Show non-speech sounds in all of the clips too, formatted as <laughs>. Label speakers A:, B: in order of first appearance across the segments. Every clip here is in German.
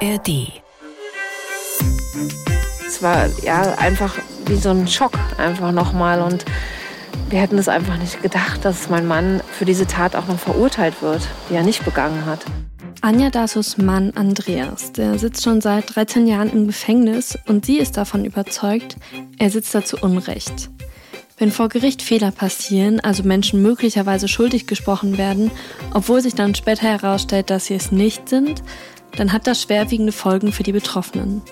A: ARD.
B: Es war ja einfach wie so ein Schock einfach nochmal und wir hätten es einfach nicht gedacht, dass mein Mann für diese Tat auch noch verurteilt wird, die er nicht begangen hat.
C: Anja Dasos Mann Andreas, der sitzt schon seit 13 Jahren im Gefängnis und sie ist davon überzeugt, er sitzt da zu Unrecht. Wenn vor Gericht Fehler passieren, also Menschen möglicherweise schuldig gesprochen werden, obwohl sich dann später herausstellt, dass sie es nicht sind, dann hat das schwerwiegende Folgen für die Betroffenen.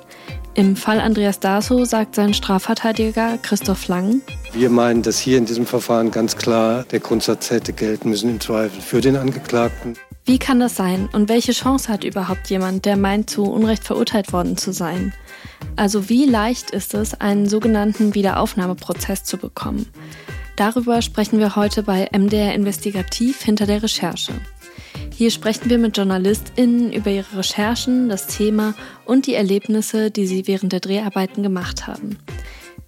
C: Im Fall Andreas Daso sagt sein Strafverteidiger Christoph Lang,
D: wir meinen, dass hier in diesem Verfahren ganz klar der Grundsatz hätte gelten müssen im Zweifel für den Angeklagten.
C: Wie kann das sein und welche Chance hat überhaupt jemand, der meint, zu Unrecht verurteilt worden zu sein? Also wie leicht ist es, einen sogenannten Wiederaufnahmeprozess zu bekommen? Darüber sprechen wir heute bei MDR Investigativ hinter der Recherche. Hier sprechen wir mit JournalistInnen über ihre Recherchen, das Thema und die Erlebnisse, die sie während der Dreharbeiten gemacht haben.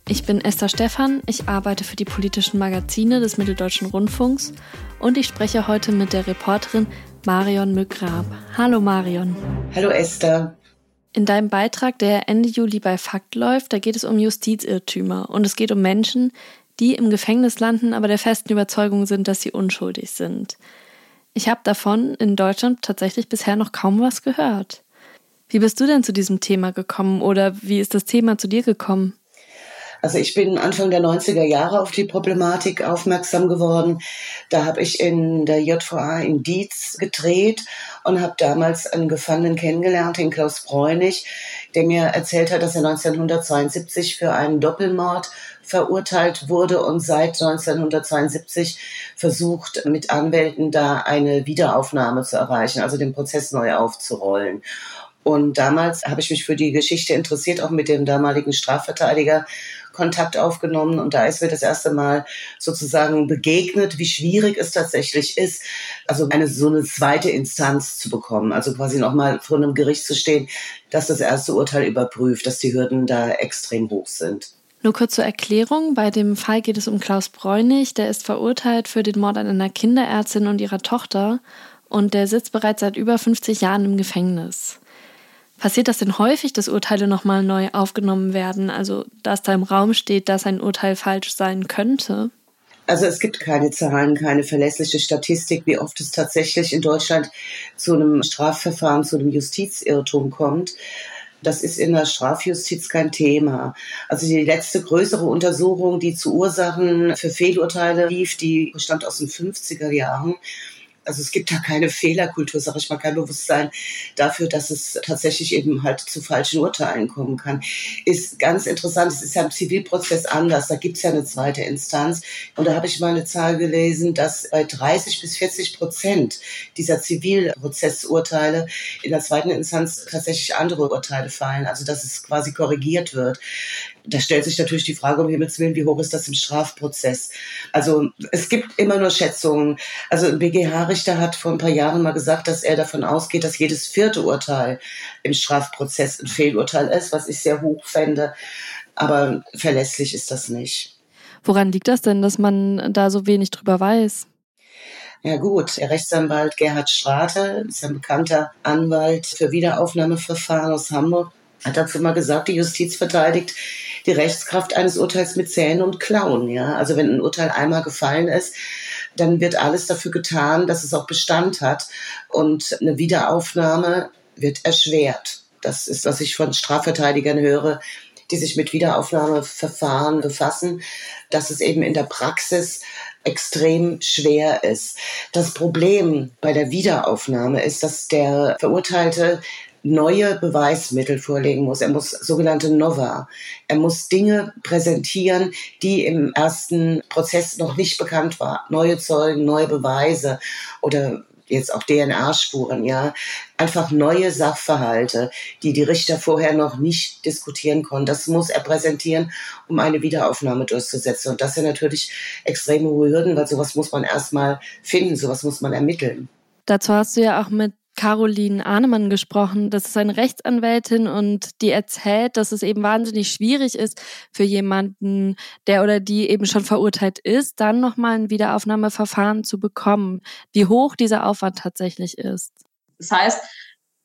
C: Ich bin Esther Stephan, ich arbeite für die politischen Magazine des Mitteldeutschen Rundfunks und ich spreche heute mit der Reporterin Marion Mückrab. Hallo Marion.
E: Hallo Esther.
C: In deinem Beitrag, der Ende Juli bei Fakt läuft, da geht es um Justizirrtümer und es geht um Menschen, die im Gefängnis landen, aber der festen Überzeugung sind, dass sie unschuldig sind. Ich habe davon in Deutschland tatsächlich bisher noch kaum was gehört. Wie bist du denn zu diesem Thema gekommen oder wie ist das Thema zu dir gekommen?
E: Also ich bin Anfang der 90er Jahre auf die Problematik aufmerksam geworden. Da habe ich in der JVA in Dietz gedreht und habe damals einen Gefangenen kennengelernt, den Klaus Bräunig, der mir erzählt hat, dass er 1972 für einen Doppelmord verurteilt wurde und seit 1972 versucht, mit Anwälten da eine Wiederaufnahme zu erreichen, also den Prozess neu aufzurollen. Und damals habe ich mich für die Geschichte interessiert, auch mit dem damaligen Strafverteidiger Kontakt aufgenommen und da ist mir das erste Mal sozusagen begegnet, wie schwierig es tatsächlich ist, also eine so eine zweite Instanz zu bekommen, also quasi nochmal vor einem Gericht zu stehen, dass das erste Urteil überprüft, dass die Hürden da extrem hoch sind.
C: Nur kurz zur Erklärung. Bei dem Fall geht es um Klaus Bräunig. Der ist verurteilt für den Mord an einer Kinderärztin und ihrer Tochter. Und der sitzt bereits seit über 50 Jahren im Gefängnis. Passiert das denn häufig, dass Urteile nochmal neu aufgenommen werden? Also, dass da im Raum steht, dass ein Urteil falsch sein könnte?
E: Also es gibt keine Zahlen, keine verlässliche Statistik, wie oft es tatsächlich in Deutschland zu einem Strafverfahren, zu einem Justizirrtum kommt. Das ist in der Strafjustiz kein Thema. Also die letzte größere Untersuchung, die zu Ursachen für Fehlurteile lief, die bestand aus den 50er Jahren. Also es gibt da keine Fehlerkultur, sage ich mal, kein Bewusstsein dafür, dass es tatsächlich eben halt zu falschen Urteilen kommen kann. Ist ganz interessant, es ist ja im Zivilprozess anders, da gibt es ja eine zweite Instanz. Und da habe ich mal eine Zahl gelesen, dass bei 30 bis 40 Prozent dieser Zivilprozessurteile in der zweiten Instanz tatsächlich andere Urteile fallen, also dass es quasi korrigiert wird da stellt sich natürlich die Frage, um Himmels Willen, wie hoch ist das im Strafprozess? Also es gibt immer nur Schätzungen. Also ein BGH-Richter hat vor ein paar Jahren mal gesagt, dass er davon ausgeht, dass jedes vierte Urteil im Strafprozess ein Fehlurteil ist, was ich sehr hoch fände. Aber verlässlich ist das nicht.
C: Woran liegt das denn, dass man da so wenig drüber weiß?
E: Ja gut, der Rechtsanwalt Gerhard Strate ist ein bekannter Anwalt für Wiederaufnahmeverfahren aus Hamburg, hat dazu mal gesagt, die Justiz verteidigt die Rechtskraft eines Urteils mit Zähnen und Klauen. Ja? Also wenn ein Urteil einmal gefallen ist, dann wird alles dafür getan, dass es auch Bestand hat. Und eine Wiederaufnahme wird erschwert. Das ist, was ich von Strafverteidigern höre, die sich mit Wiederaufnahmeverfahren befassen, dass es eben in der Praxis extrem schwer ist. Das Problem bei der Wiederaufnahme ist, dass der Verurteilte neue Beweismittel vorlegen muss. Er muss sogenannte Nova. Er muss Dinge präsentieren, die im ersten Prozess noch nicht bekannt waren. Neue Zeugen, neue Beweise oder jetzt auch DNA-Spuren, ja, einfach neue Sachverhalte, die die Richter vorher noch nicht diskutieren konnten. Das muss er präsentieren, um eine Wiederaufnahme durchzusetzen. Und das sind natürlich extreme Hürden, weil sowas muss man erstmal finden, sowas muss man ermitteln.
C: Dazu hast du ja auch mit Caroline Ahnemann gesprochen. Das ist eine Rechtsanwältin und die erzählt, dass es eben wahnsinnig schwierig ist für jemanden, der oder die eben schon verurteilt ist, dann nochmal ein Wiederaufnahmeverfahren zu bekommen. Wie hoch dieser Aufwand tatsächlich ist.
F: Das heißt,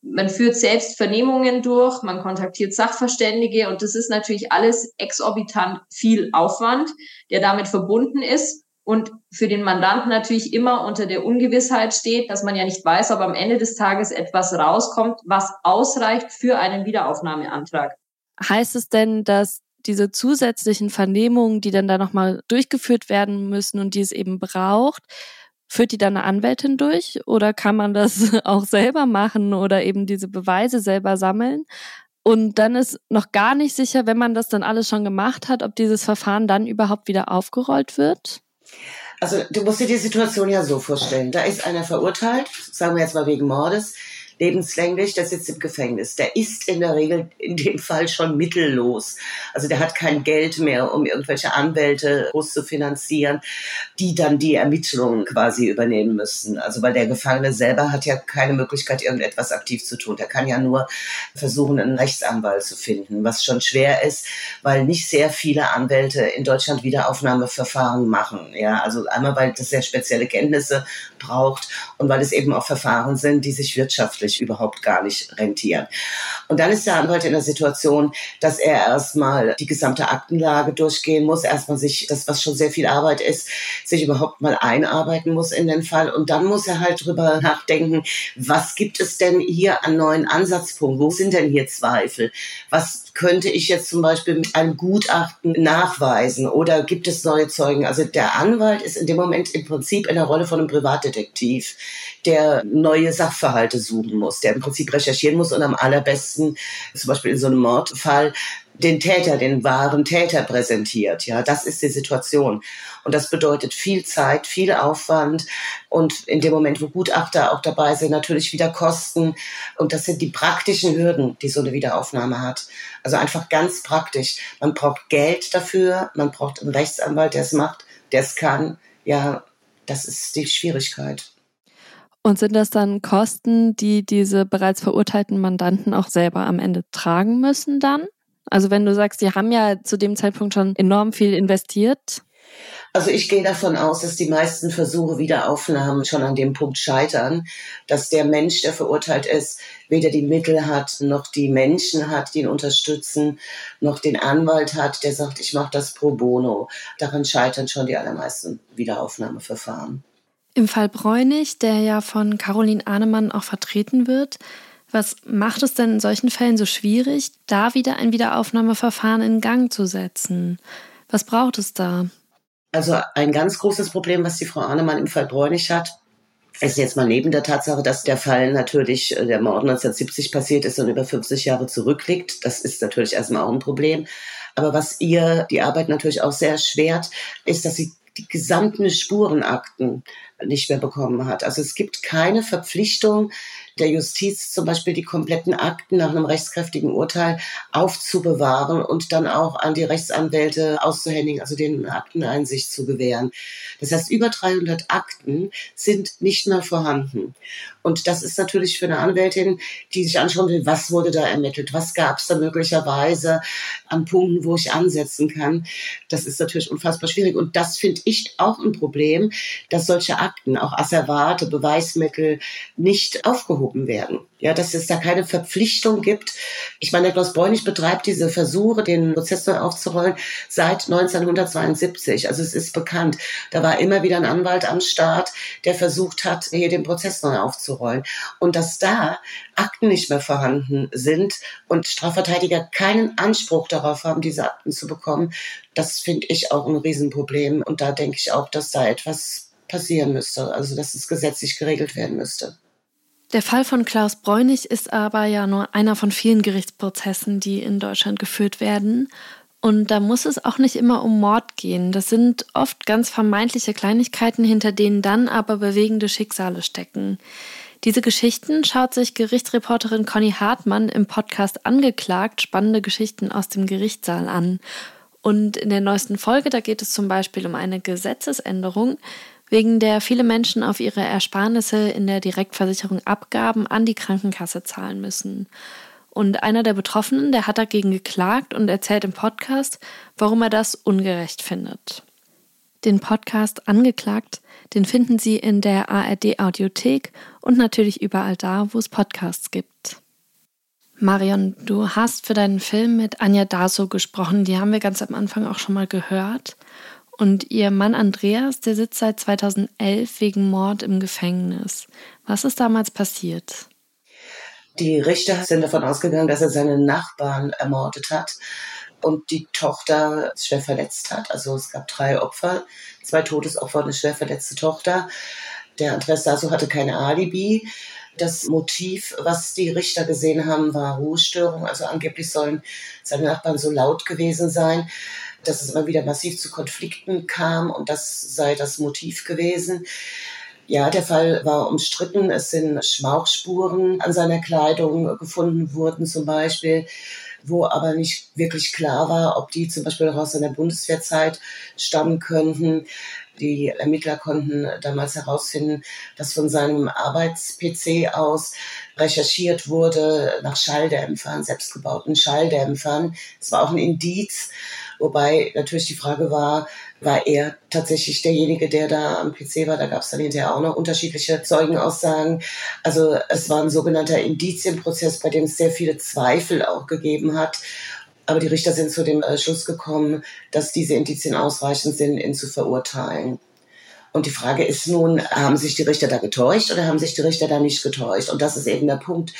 A: man führt selbst Vernehmungen durch, man kontaktiert Sachverständige und das ist natürlich alles exorbitant viel Aufwand, der damit verbunden ist und für den Mandanten natürlich immer unter der Ungewissheit steht, dass man ja nicht weiß, ob am Ende des Tages etwas rauskommt, was ausreicht für einen Wiederaufnahmeantrag.
C: Heißt es denn, dass diese zusätzlichen Vernehmungen, die dann da nochmal durchgeführt werden müssen und die es eben braucht, führt die dann eine Anwältin durch oder kann man das <laughs> auch selber machen oder eben diese Beweise selber sammeln? Und dann ist noch gar nicht sicher, wenn man das dann alles schon gemacht hat, ob dieses Verfahren dann überhaupt wieder aufgerollt wird?
E: Also du musst dir die Situation ja so vorstellen. Da ist einer verurteilt, sagen wir jetzt mal wegen Mordes lebenslänglich, der sitzt im Gefängnis. Der ist in der Regel in dem Fall schon mittellos. Also der hat kein Geld mehr, um irgendwelche Anwälte groß zu finanzieren, die dann die Ermittlungen quasi übernehmen müssen. Also weil der Gefangene selber hat ja keine Möglichkeit, irgendetwas aktiv zu tun. Der kann ja nur versuchen, einen Rechtsanwalt zu finden, was schon schwer ist, weil nicht sehr viele Anwälte in Deutschland Wiederaufnahmeverfahren machen. Ja, also einmal, weil das sehr spezielle Kenntnisse braucht und weil es eben auch Verfahren sind, die sich wirtschaftlich wirtschaftlich überhaupt gar nicht rentieren. Und dann ist der Anwalt in der Situation, dass er erstmal die gesamte Aktenlage durchgehen muss, erstmal sich, das was schon sehr viel Arbeit ist, sich überhaupt mal einarbeiten muss in den Fall. Und dann muss er halt drüber nachdenken, was gibt es denn hier an neuen Ansatzpunkten? Wo sind denn hier Zweifel? Was könnte ich jetzt zum Beispiel mit einem Gutachten nachweisen oder gibt es neue Zeugen? Also der Anwalt ist in dem Moment im Prinzip in der Rolle von einem Privatdetektiv, der neue Sachverhalte suchen muss, der im Prinzip recherchieren muss und am allerbesten, zum Beispiel in so einem Mordfall, den Täter, den wahren Täter präsentiert. Ja, das ist die Situation. Und das bedeutet viel Zeit, viel Aufwand und in dem Moment, wo Gutachter auch dabei sind, natürlich wieder Kosten. Und das sind die praktischen Hürden, die so eine Wiederaufnahme hat. Also einfach ganz praktisch. Man braucht Geld dafür, man braucht einen Rechtsanwalt, der es macht, der es kann. Ja, das ist die Schwierigkeit.
C: Und sind das dann Kosten, die diese bereits verurteilten Mandanten auch selber am Ende tragen müssen dann? Also wenn du sagst, die haben ja zu dem Zeitpunkt schon enorm viel investiert.
E: Also ich gehe davon aus, dass die meisten Versuche Wiederaufnahmen schon an dem Punkt scheitern, dass der Mensch, der verurteilt ist, weder die Mittel hat, noch die Menschen hat, die ihn unterstützen, noch den Anwalt hat, der sagt, ich mache das pro bono. Daran scheitern schon die allermeisten Wiederaufnahmeverfahren.
C: Im Fall Bräunig, der ja von Caroline Ahnemann auch vertreten wird, was macht es denn in solchen Fällen so schwierig, da wieder ein Wiederaufnahmeverfahren in Gang zu setzen? Was braucht es da?
E: Also ein ganz großes Problem, was die Frau Ahnemann im Fall Bräunig hat, ist jetzt mal neben der Tatsache, dass der Fall natürlich, äh, der Mord 1970 passiert ist und über 50 Jahre zurückliegt. Das ist natürlich erstmal auch ein Problem. Aber was ihr die Arbeit natürlich auch sehr schwert, ist, dass sie die gesamten Spurenakten nicht mehr bekommen hat. Also es gibt keine Verpflichtung, der Justiz zum Beispiel die kompletten Akten nach einem rechtskräftigen Urteil aufzubewahren und dann auch an die Rechtsanwälte auszuhändigen, also den Akteneinsicht zu gewähren. Das heißt, über 300 Akten sind nicht mehr vorhanden. Und das ist natürlich für eine Anwältin, die sich anschauen will, was wurde da ermittelt, was gab es da möglicherweise an Punkten, wo ich ansetzen kann. Das ist natürlich unfassbar schwierig. Und das finde ich auch ein Problem, dass solche Akten, auch Asservate, Beweismittel nicht aufgehoben aufgehoben werden. Ja, dass es da keine Verpflichtung gibt. Ich meine, der Klaus Bräunig betreibt diese Versuche, den Prozess neu aufzurollen, seit 1972. Also es ist bekannt. Da war immer wieder ein Anwalt am Start, der versucht hat, hier den Prozess neu aufzurollen. Und dass da Akten nicht mehr vorhanden sind und Strafverteidiger keinen Anspruch darauf haben, diese Akten zu bekommen, das finde ich auch ein Riesenproblem. Und da denke ich auch, dass da etwas passieren müsste, also dass es gesetzlich geregelt werden müsste.
C: Der Fall von Klaus Bräunig ist aber ja nur einer von vielen Gerichtsprozessen, die in Deutschland geführt werden. Und da muss es auch nicht immer um Mord gehen. Das sind oft ganz vermeintliche Kleinigkeiten, hinter denen dann aber bewegende Schicksale stecken. Diese Geschichten schaut sich Gerichtsreporterin Conny Hartmann im Podcast Angeklagt spannende Geschichten aus dem Gerichtssaal an. Und in der neuesten Folge, da geht es zum Beispiel um eine Gesetzesänderung, wegen der viele Menschen auf ihre Ersparnisse in der Direktversicherung Abgaben an die Krankenkasse zahlen müssen. Und einer der Betroffenen, der hat dagegen geklagt und erzählt im Podcast, warum er das ungerecht findet. Den Podcast Angeklagt, den finden Sie in der ARD Audiothek und natürlich überall da, wo es Podcasts gibt. Marion, du hast für deinen Film mit Anja Daso gesprochen. Die haben wir ganz am Anfang auch schon mal gehört. Und ihr Mann Andreas, der sitzt seit 2011 wegen Mord im Gefängnis. Was ist damals passiert?
E: Die Richter sind davon ausgegangen, dass er seine Nachbarn ermordet hat und die Tochter schwer verletzt hat. Also es gab drei Opfer, zwei Todesopfer und eine schwer verletzte Tochter. Der Andreas Daso hatte keine Alibi. Das Motiv, was die Richter gesehen haben, war Ruhestörung. Also angeblich sollen seine Nachbarn so laut gewesen sein, dass es immer wieder massiv zu Konflikten kam und das sei das Motiv gewesen. Ja, der Fall war umstritten. Es sind Schmauchspuren an seiner Kleidung gefunden worden zum Beispiel, wo aber nicht wirklich klar war, ob die zum Beispiel auch aus seiner Bundeswehrzeit stammen könnten. Die Ermittler konnten damals herausfinden, dass von seinem Arbeits-PC aus recherchiert wurde nach Schalldämpfern, selbstgebauten Schalldämpfern. Es war auch ein Indiz, wobei natürlich die Frage war, war er tatsächlich derjenige, der da am PC war. Da gab es dann hinterher auch noch unterschiedliche Zeugenaussagen. Also es war ein sogenannter Indizienprozess, bei dem es sehr viele Zweifel auch gegeben hat. Aber die Richter sind zu dem äh, Schluss gekommen, dass diese Indizien ausreichend sind, ihn zu verurteilen. Und die Frage ist nun, haben sich die Richter da getäuscht oder haben sich die Richter da nicht getäuscht? Und das ist eben der Punkt,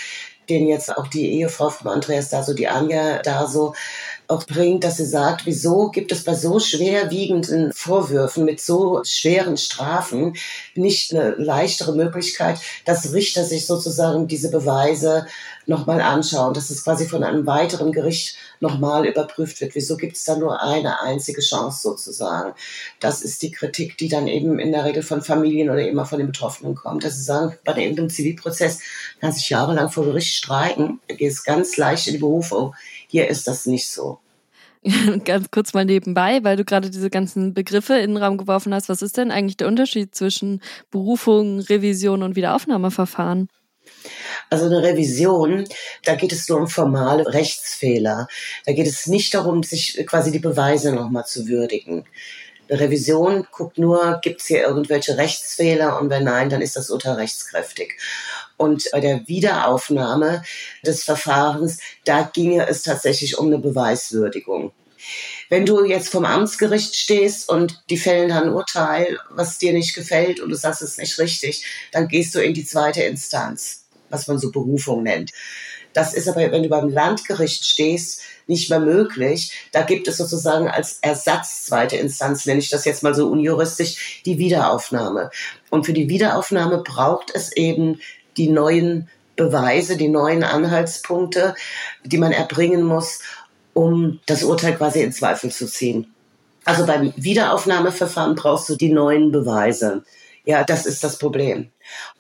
E: den jetzt auch die Ehefrau von Andreas da so, die Anja da so auch bringt, dass sie sagt, wieso gibt es bei so schwerwiegenden Vorwürfen mit so schweren Strafen nicht eine leichtere Möglichkeit, dass Richter sich sozusagen diese Beweise nochmal anschauen, dass es quasi von einem weiteren Gericht nochmal überprüft wird. Wieso gibt es da nur eine einzige Chance sozusagen? Das ist die Kritik, die dann eben in der Regel von Familien oder immer von den Betroffenen kommt. Dass sie sagen, bei irgendeinem Zivilprozess kann sich jahrelang vor Gericht geht es ganz leicht in die Berufung. Hier ist das nicht so. <laughs>
C: Ganz kurz mal nebenbei, weil du gerade diese ganzen Begriffe in den Raum geworfen hast. Was ist denn eigentlich der Unterschied zwischen Berufung, Revision und Wiederaufnahmeverfahren?
E: Also eine Revision, da geht es nur um formale Rechtsfehler. Da geht es nicht darum, sich quasi die Beweise nochmal zu würdigen. Eine Revision guckt nur, gibt es hier irgendwelche Rechtsfehler und wenn nein, dann ist das Urteil rechtskräftig. Und bei der Wiederaufnahme des Verfahrens, da ginge es tatsächlich um eine Beweiswürdigung. Wenn du jetzt vom Amtsgericht stehst und die fällen dann ein Urteil, was dir nicht gefällt und du sagst es ist nicht richtig, dann gehst du in die zweite Instanz, was man so Berufung nennt. Das ist aber, wenn du beim Landgericht stehst, nicht mehr möglich. Da gibt es sozusagen als Ersatz zweite Instanz, nenne ich das jetzt mal so unjuristisch, die Wiederaufnahme. Und für die Wiederaufnahme braucht es eben die neuen Beweise, die neuen Anhaltspunkte, die man erbringen muss, um das Urteil quasi in Zweifel zu ziehen. Also beim Wiederaufnahmeverfahren brauchst du die neuen Beweise. Ja, das ist das Problem.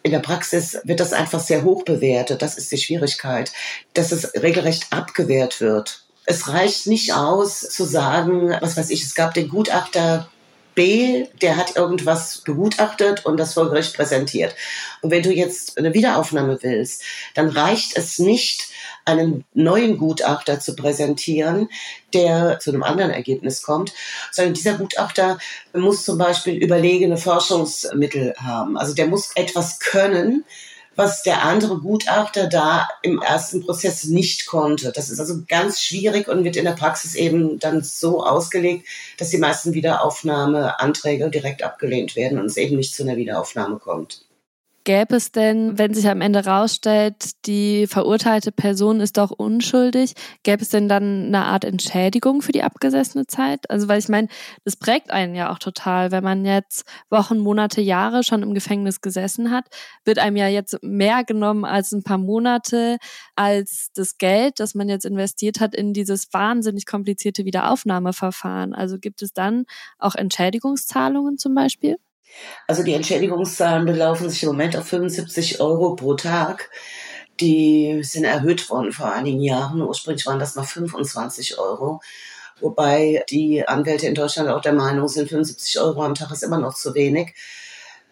E: In der Praxis wird das einfach sehr hoch bewertet. Das ist die Schwierigkeit, dass es regelrecht abgewehrt wird. Es reicht nicht aus zu sagen, was weiß ich, es gab den Gutachter B, der hat irgendwas begutachtet und das vor Gericht präsentiert. Und wenn du jetzt eine Wiederaufnahme willst, dann reicht es nicht, einen neuen Gutachter zu präsentieren, der zu einem anderen Ergebnis kommt, sondern dieser Gutachter muss zum Beispiel überlegene Forschungsmittel haben. Also der muss etwas können, was der andere Gutachter da im ersten Prozess nicht konnte. Das ist also ganz schwierig und wird in der Praxis eben dann so ausgelegt, dass die meisten Wiederaufnahmeanträge direkt abgelehnt werden und es eben nicht zu einer Wiederaufnahme kommt.
C: Gäbe es denn, wenn sich am Ende rausstellt, die verurteilte Person ist doch unschuldig, gäbe es denn dann eine Art Entschädigung für die abgesessene Zeit? Also, weil ich meine, das prägt einen ja auch total. Wenn man jetzt Wochen, Monate, Jahre schon im Gefängnis gesessen hat, wird einem ja jetzt mehr genommen als ein paar Monate, als das Geld, das man jetzt investiert hat in dieses wahnsinnig komplizierte Wiederaufnahmeverfahren. Also gibt es dann auch Entschädigungszahlungen zum Beispiel?
E: Also die Entschädigungszahlen belaufen sich im Moment auf 75 Euro pro Tag. Die sind erhöht worden vor einigen Jahren. Ursprünglich waren das mal 25 Euro. Wobei die Anwälte in Deutschland auch der Meinung sind, 75 Euro am Tag ist immer noch zu wenig.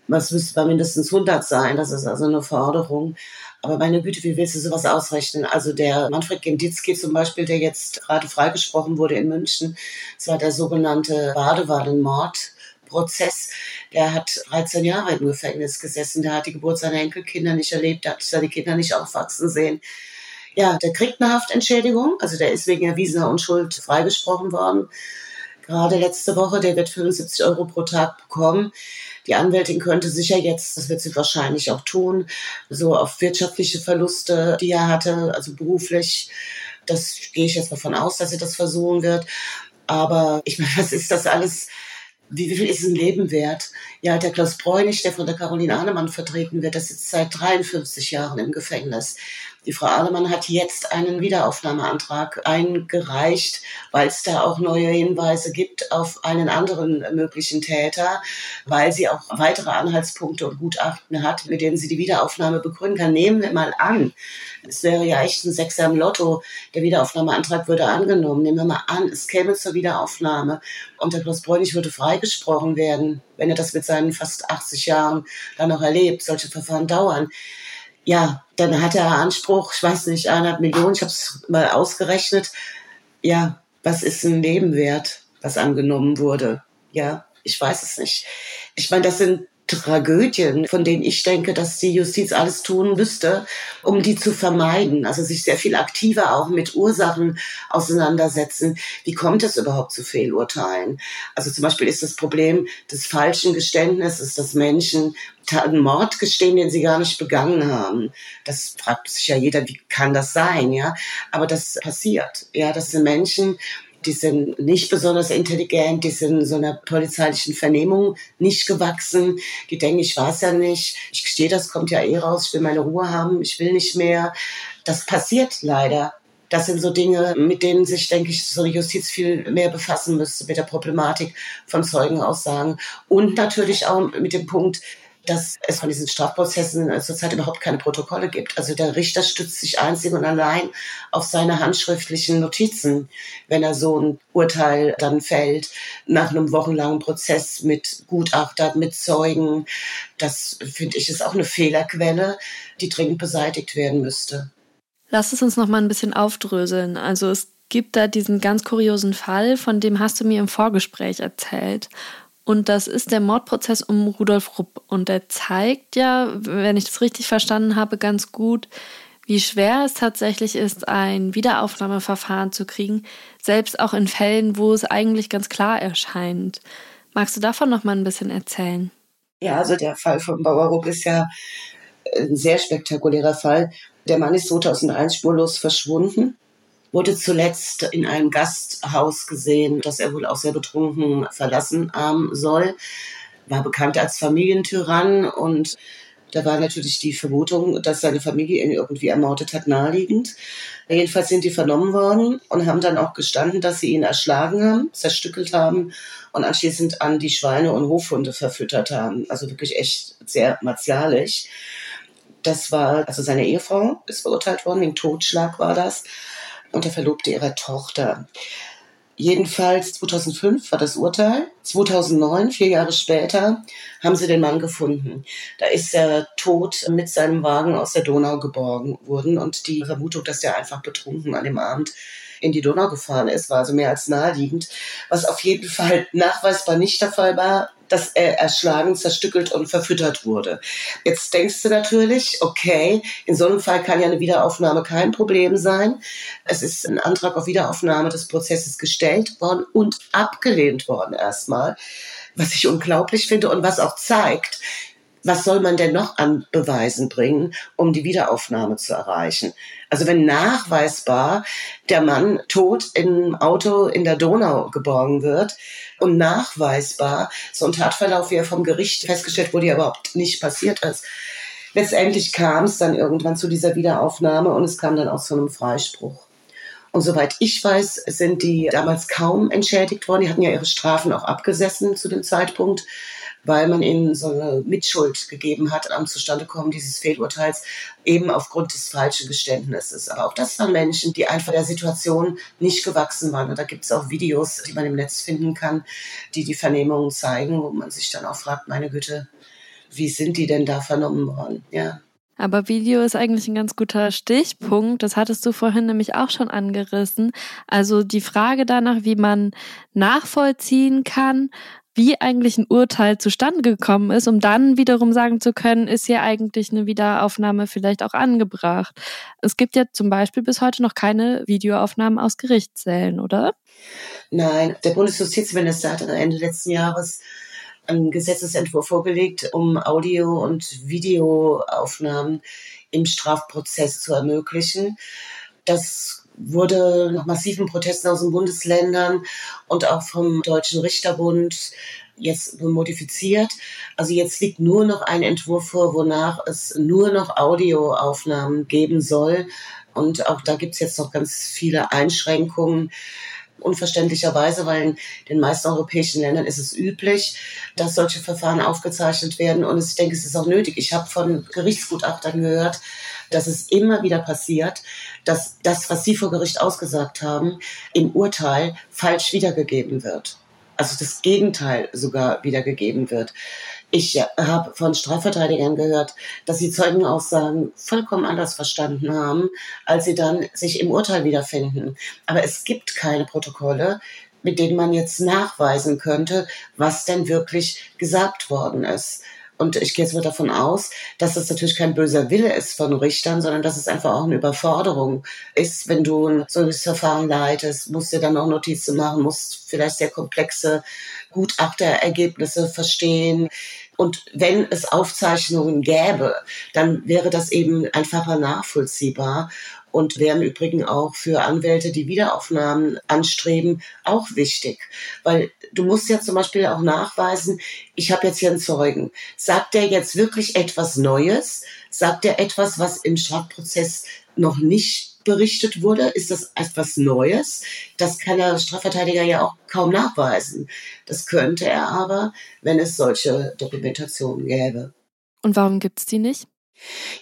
E: Was müsste bei mindestens 100 sein? Das ist also eine Forderung. Aber meine Güte, wie willst du sowas ausrechnen? Also der Manfred Genditzki zum Beispiel, der jetzt gerade freigesprochen wurde in München, das war der sogenannte Badewannenmord Prozess. Der hat 13 Jahre im Gefängnis gesessen. Der hat die Geburt seiner Enkelkinder nicht erlebt. Der hat seine Kinder nicht aufwachsen sehen. Ja, der kriegt eine Haftentschädigung. Also der ist wegen erwiesener Unschuld freigesprochen worden. Gerade letzte Woche, der wird 75 Euro pro Tag bekommen. Die Anwältin könnte sicher jetzt, das wird sie wahrscheinlich auch tun, so auf wirtschaftliche Verluste, die er hatte, also beruflich, das gehe ich jetzt davon aus, dass sie das versuchen wird. Aber ich meine, <laughs> was ist das alles? Wie, wie viel ist ein Leben wert? Ja, der Klaus Bräunig, der von der Caroline Ahnemann vertreten wird, der sitzt seit 53 Jahren im Gefängnis. Die Frau Ahlemann hat jetzt einen Wiederaufnahmeantrag eingereicht, weil es da auch neue Hinweise gibt auf einen anderen möglichen Täter, weil sie auch weitere Anhaltspunkte und Gutachten hat, mit denen sie die Wiederaufnahme begründen kann. Nehmen wir mal an, es wäre ja echt ein Sechser im Lotto, der Wiederaufnahmeantrag würde angenommen. Nehmen wir mal an, es käme zur Wiederaufnahme und der Klaus Bräunig würde freigesprochen werden, wenn er das mit seinen fast 80 Jahren dann noch erlebt. Solche Verfahren dauern ja, dann hat er Anspruch, ich weiß nicht, eineinhalb Millionen, ich habe es mal ausgerechnet. Ja, was ist ein Nebenwert, was angenommen wurde? Ja, ich weiß es nicht. Ich meine, das sind Tragödien, von denen ich denke, dass die Justiz alles tun müsste, um die zu vermeiden. Also sich sehr viel aktiver auch mit Ursachen auseinandersetzen. Wie kommt es überhaupt zu Fehlurteilen? Also zum Beispiel ist das Problem des falschen Geständnisses, dass Menschen einen Mord gestehen, den sie gar nicht begangen haben. Das fragt sich ja jeder, wie kann das sein, ja? Aber das passiert. Ja, das sind Menschen, die sind nicht besonders intelligent, die sind so einer polizeilichen Vernehmung nicht gewachsen, die denken, ich weiß ja nicht, ich gestehe, das kommt ja eh raus, ich will meine Ruhe haben, ich will nicht mehr. Das passiert leider. Das sind so Dinge, mit denen sich, denke ich, so eine Justiz viel mehr befassen müsste, mit der Problematik von Zeugenaussagen. Und natürlich auch mit dem Punkt, dass es von diesen Strafprozessen zurzeit überhaupt keine Protokolle gibt. Also der Richter stützt sich einzig und allein auf seine handschriftlichen Notizen, wenn er so ein Urteil dann fällt, nach einem wochenlangen Prozess mit Gutachtern, mit Zeugen. Das finde ich ist auch eine Fehlerquelle, die dringend beseitigt werden müsste.
C: Lass es uns noch mal ein bisschen aufdröseln. Also es gibt da diesen ganz kuriosen Fall, von dem hast du mir im Vorgespräch erzählt. Und das ist der Mordprozess um Rudolf Rupp. Und der zeigt ja, wenn ich das richtig verstanden habe, ganz gut, wie schwer es tatsächlich ist, ein Wiederaufnahmeverfahren zu kriegen, selbst auch in Fällen, wo es eigentlich ganz klar erscheint. Magst du davon noch mal ein bisschen erzählen?
E: Ja, also der Fall von Bauer Rupp ist ja ein sehr spektakulärer Fall. Der Mann ist 2001 spurlos verschwunden wurde zuletzt in einem Gasthaus gesehen, das er wohl auch sehr betrunken verlassen haben soll. War bekannt als Familientyrann und da war natürlich die Vermutung, dass seine Familie ihn irgendwie ermordet hat, naheliegend. Jedenfalls sind die vernommen worden und haben dann auch gestanden, dass sie ihn erschlagen haben, zerstückelt haben und anschließend an die Schweine und Hofhunde verfüttert haben. Also wirklich echt sehr martialisch. Das war, also seine Ehefrau ist verurteilt worden, wegen Totschlag war das und der Verlobte ihrer Tochter. Jedenfalls 2005 war das Urteil. 2009, vier Jahre später, haben sie den Mann gefunden. Da ist er tot mit seinem Wagen aus der Donau geborgen worden und die Vermutung, dass er einfach betrunken an dem Abend in die Donau gefahren ist, war also mehr als naheliegend. Was auf jeden Fall nachweisbar nicht der Fall war, dass er erschlagen, zerstückelt und verfüttert wurde. Jetzt denkst du natürlich, okay, in so einem Fall kann ja eine Wiederaufnahme kein Problem sein. Es ist ein Antrag auf Wiederaufnahme des Prozesses gestellt worden und abgelehnt worden erstmal, was ich unglaublich finde und was auch zeigt, was soll man denn noch an Beweisen bringen, um die Wiederaufnahme zu erreichen? Also wenn nachweisbar der Mann tot im Auto in der Donau geborgen wird und nachweisbar so ein Tatverlauf, wie er vom Gericht festgestellt wurde, ja überhaupt nicht passiert ist. Letztendlich kam es dann irgendwann zu dieser Wiederaufnahme und es kam dann auch zu einem Freispruch. Und soweit ich weiß, sind die damals kaum entschädigt worden. Die hatten ja ihre Strafen auch abgesessen zu dem Zeitpunkt weil man ihnen so eine Mitschuld gegeben hat am Zustandekommen dieses Fehlurteils, eben aufgrund des falschen Geständnisses. Aber auch das waren Menschen, die einfach der Situation nicht gewachsen waren. Und da gibt es auch Videos, die man im Netz finden kann, die die Vernehmungen zeigen, wo man sich dann auch fragt, meine Güte, wie sind die denn da vernommen worden? Ja.
C: Aber Video ist eigentlich ein ganz guter Stichpunkt. Das hattest du vorhin nämlich auch schon angerissen. Also die Frage danach, wie man nachvollziehen kann, wie eigentlich ein Urteil zustande gekommen ist, um dann wiederum sagen zu können, ist hier eigentlich eine Wiederaufnahme vielleicht auch angebracht. Es gibt ja zum Beispiel bis heute noch keine Videoaufnahmen aus Gerichtssälen, oder?
E: Nein, der Bundesjustizminister hat Ende letzten Jahres einen Gesetzesentwurf vorgelegt, um Audio- und Videoaufnahmen im Strafprozess zu ermöglichen. Das wurde nach massiven Protesten aus den Bundesländern und auch vom Deutschen Richterbund jetzt modifiziert. Also jetzt liegt nur noch ein Entwurf vor, wonach es nur noch Audioaufnahmen geben soll. Und auch da gibt es jetzt noch ganz viele Einschränkungen unverständlicherweise, weil in den meisten europäischen Ländern ist es üblich, dass solche Verfahren aufgezeichnet werden. Und ich denke, es ist auch nötig. Ich habe von Gerichtsgutachtern gehört, dass es immer wieder passiert, dass das, was Sie vor Gericht ausgesagt haben, im Urteil falsch wiedergegeben wird. Also das Gegenteil sogar wiedergegeben wird. Ich habe von Strafverteidigern gehört, dass sie Zeugenaussagen vollkommen anders verstanden haben, als sie dann sich im Urteil wiederfinden. Aber es gibt keine Protokolle, mit denen man jetzt nachweisen könnte, was denn wirklich gesagt worden ist. Und ich gehe jetzt mal davon aus, dass das natürlich kein böser Wille ist von Richtern, sondern dass es einfach auch eine Überforderung ist, wenn du ein solches Verfahren leitest, musst dir dann auch Notizen machen, musst vielleicht sehr komplexe Gutachterergebnisse verstehen. Und wenn es Aufzeichnungen gäbe, dann wäre das eben einfacher nachvollziehbar und wäre im Übrigen auch für Anwälte, die Wiederaufnahmen anstreben, auch wichtig. Weil du musst ja zum Beispiel auch nachweisen, ich habe jetzt hier einen Zeugen. Sagt der jetzt wirklich etwas Neues? Sagt er etwas, was im Strafprozess noch nicht berichtet wurde? Ist das etwas Neues? Das kann der Strafverteidiger ja auch kaum nachweisen. Das könnte er aber, wenn es solche Dokumentationen gäbe.
C: Und warum gibt es die nicht?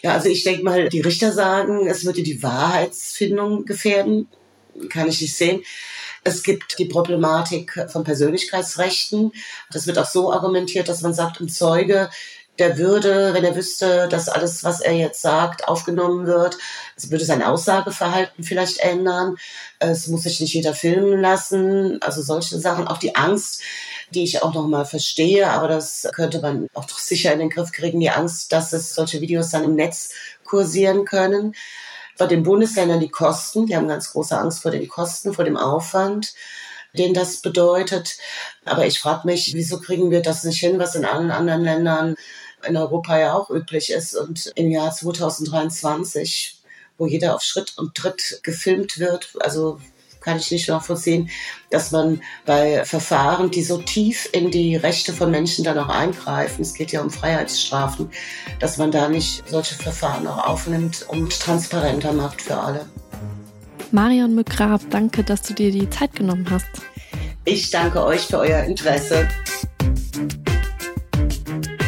E: Ja, also ich denke mal, die Richter sagen, es würde die Wahrheitsfindung gefährden. Kann ich nicht sehen. Es gibt die Problematik von Persönlichkeitsrechten. Das wird auch so argumentiert, dass man sagt, ein Zeuge, der würde, wenn er wüsste, dass alles, was er jetzt sagt, aufgenommen wird, es würde sein Aussageverhalten vielleicht ändern. Es muss sich nicht jeder filmen lassen. Also solche Sachen. Auch die Angst, die ich auch nochmal verstehe, aber das könnte man auch sicher in den Griff kriegen, die Angst, dass es solche Videos dann im Netz kursieren können. Bei den Bundesländern die Kosten, die haben ganz große Angst vor den Kosten, vor dem Aufwand den das bedeutet. Aber ich frage mich, wieso kriegen wir das nicht hin, was in allen anderen Ländern in Europa ja auch üblich ist und im Jahr 2023, wo jeder auf Schritt und Tritt gefilmt wird, also kann ich nicht nachvollziehen, dass man bei Verfahren, die so tief in die Rechte von Menschen dann auch eingreifen, es geht ja um Freiheitsstrafen, dass man da nicht solche Verfahren auch aufnimmt und transparenter macht für alle.
C: Marion Mügrab, danke, dass du dir die Zeit genommen hast.
E: Ich danke euch für euer Interesse.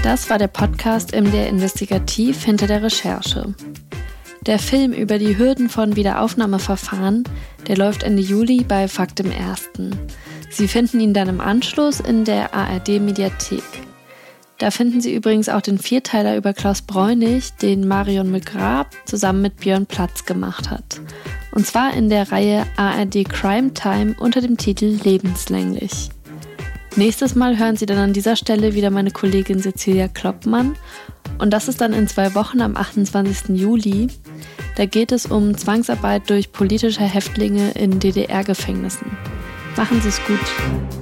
C: Das war der Podcast MDR Investigativ hinter der Recherche. Der Film über die Hürden von Wiederaufnahmeverfahren, der läuft Ende Juli bei Fakt im Ersten. Sie finden ihn dann im Anschluss in der ARD Mediathek. Da finden Sie übrigens auch den Vierteiler über Klaus Bräunig, den Marion McGrab zusammen mit Björn Platz gemacht hat. Und zwar in der Reihe ARD Crime Time unter dem Titel Lebenslänglich. Nächstes Mal hören Sie dann an dieser Stelle wieder meine Kollegin Cecilia Kloppmann. Und das ist dann in zwei Wochen am 28. Juli. Da geht es um Zwangsarbeit durch politische Häftlinge in DDR-Gefängnissen. Machen Sie es gut.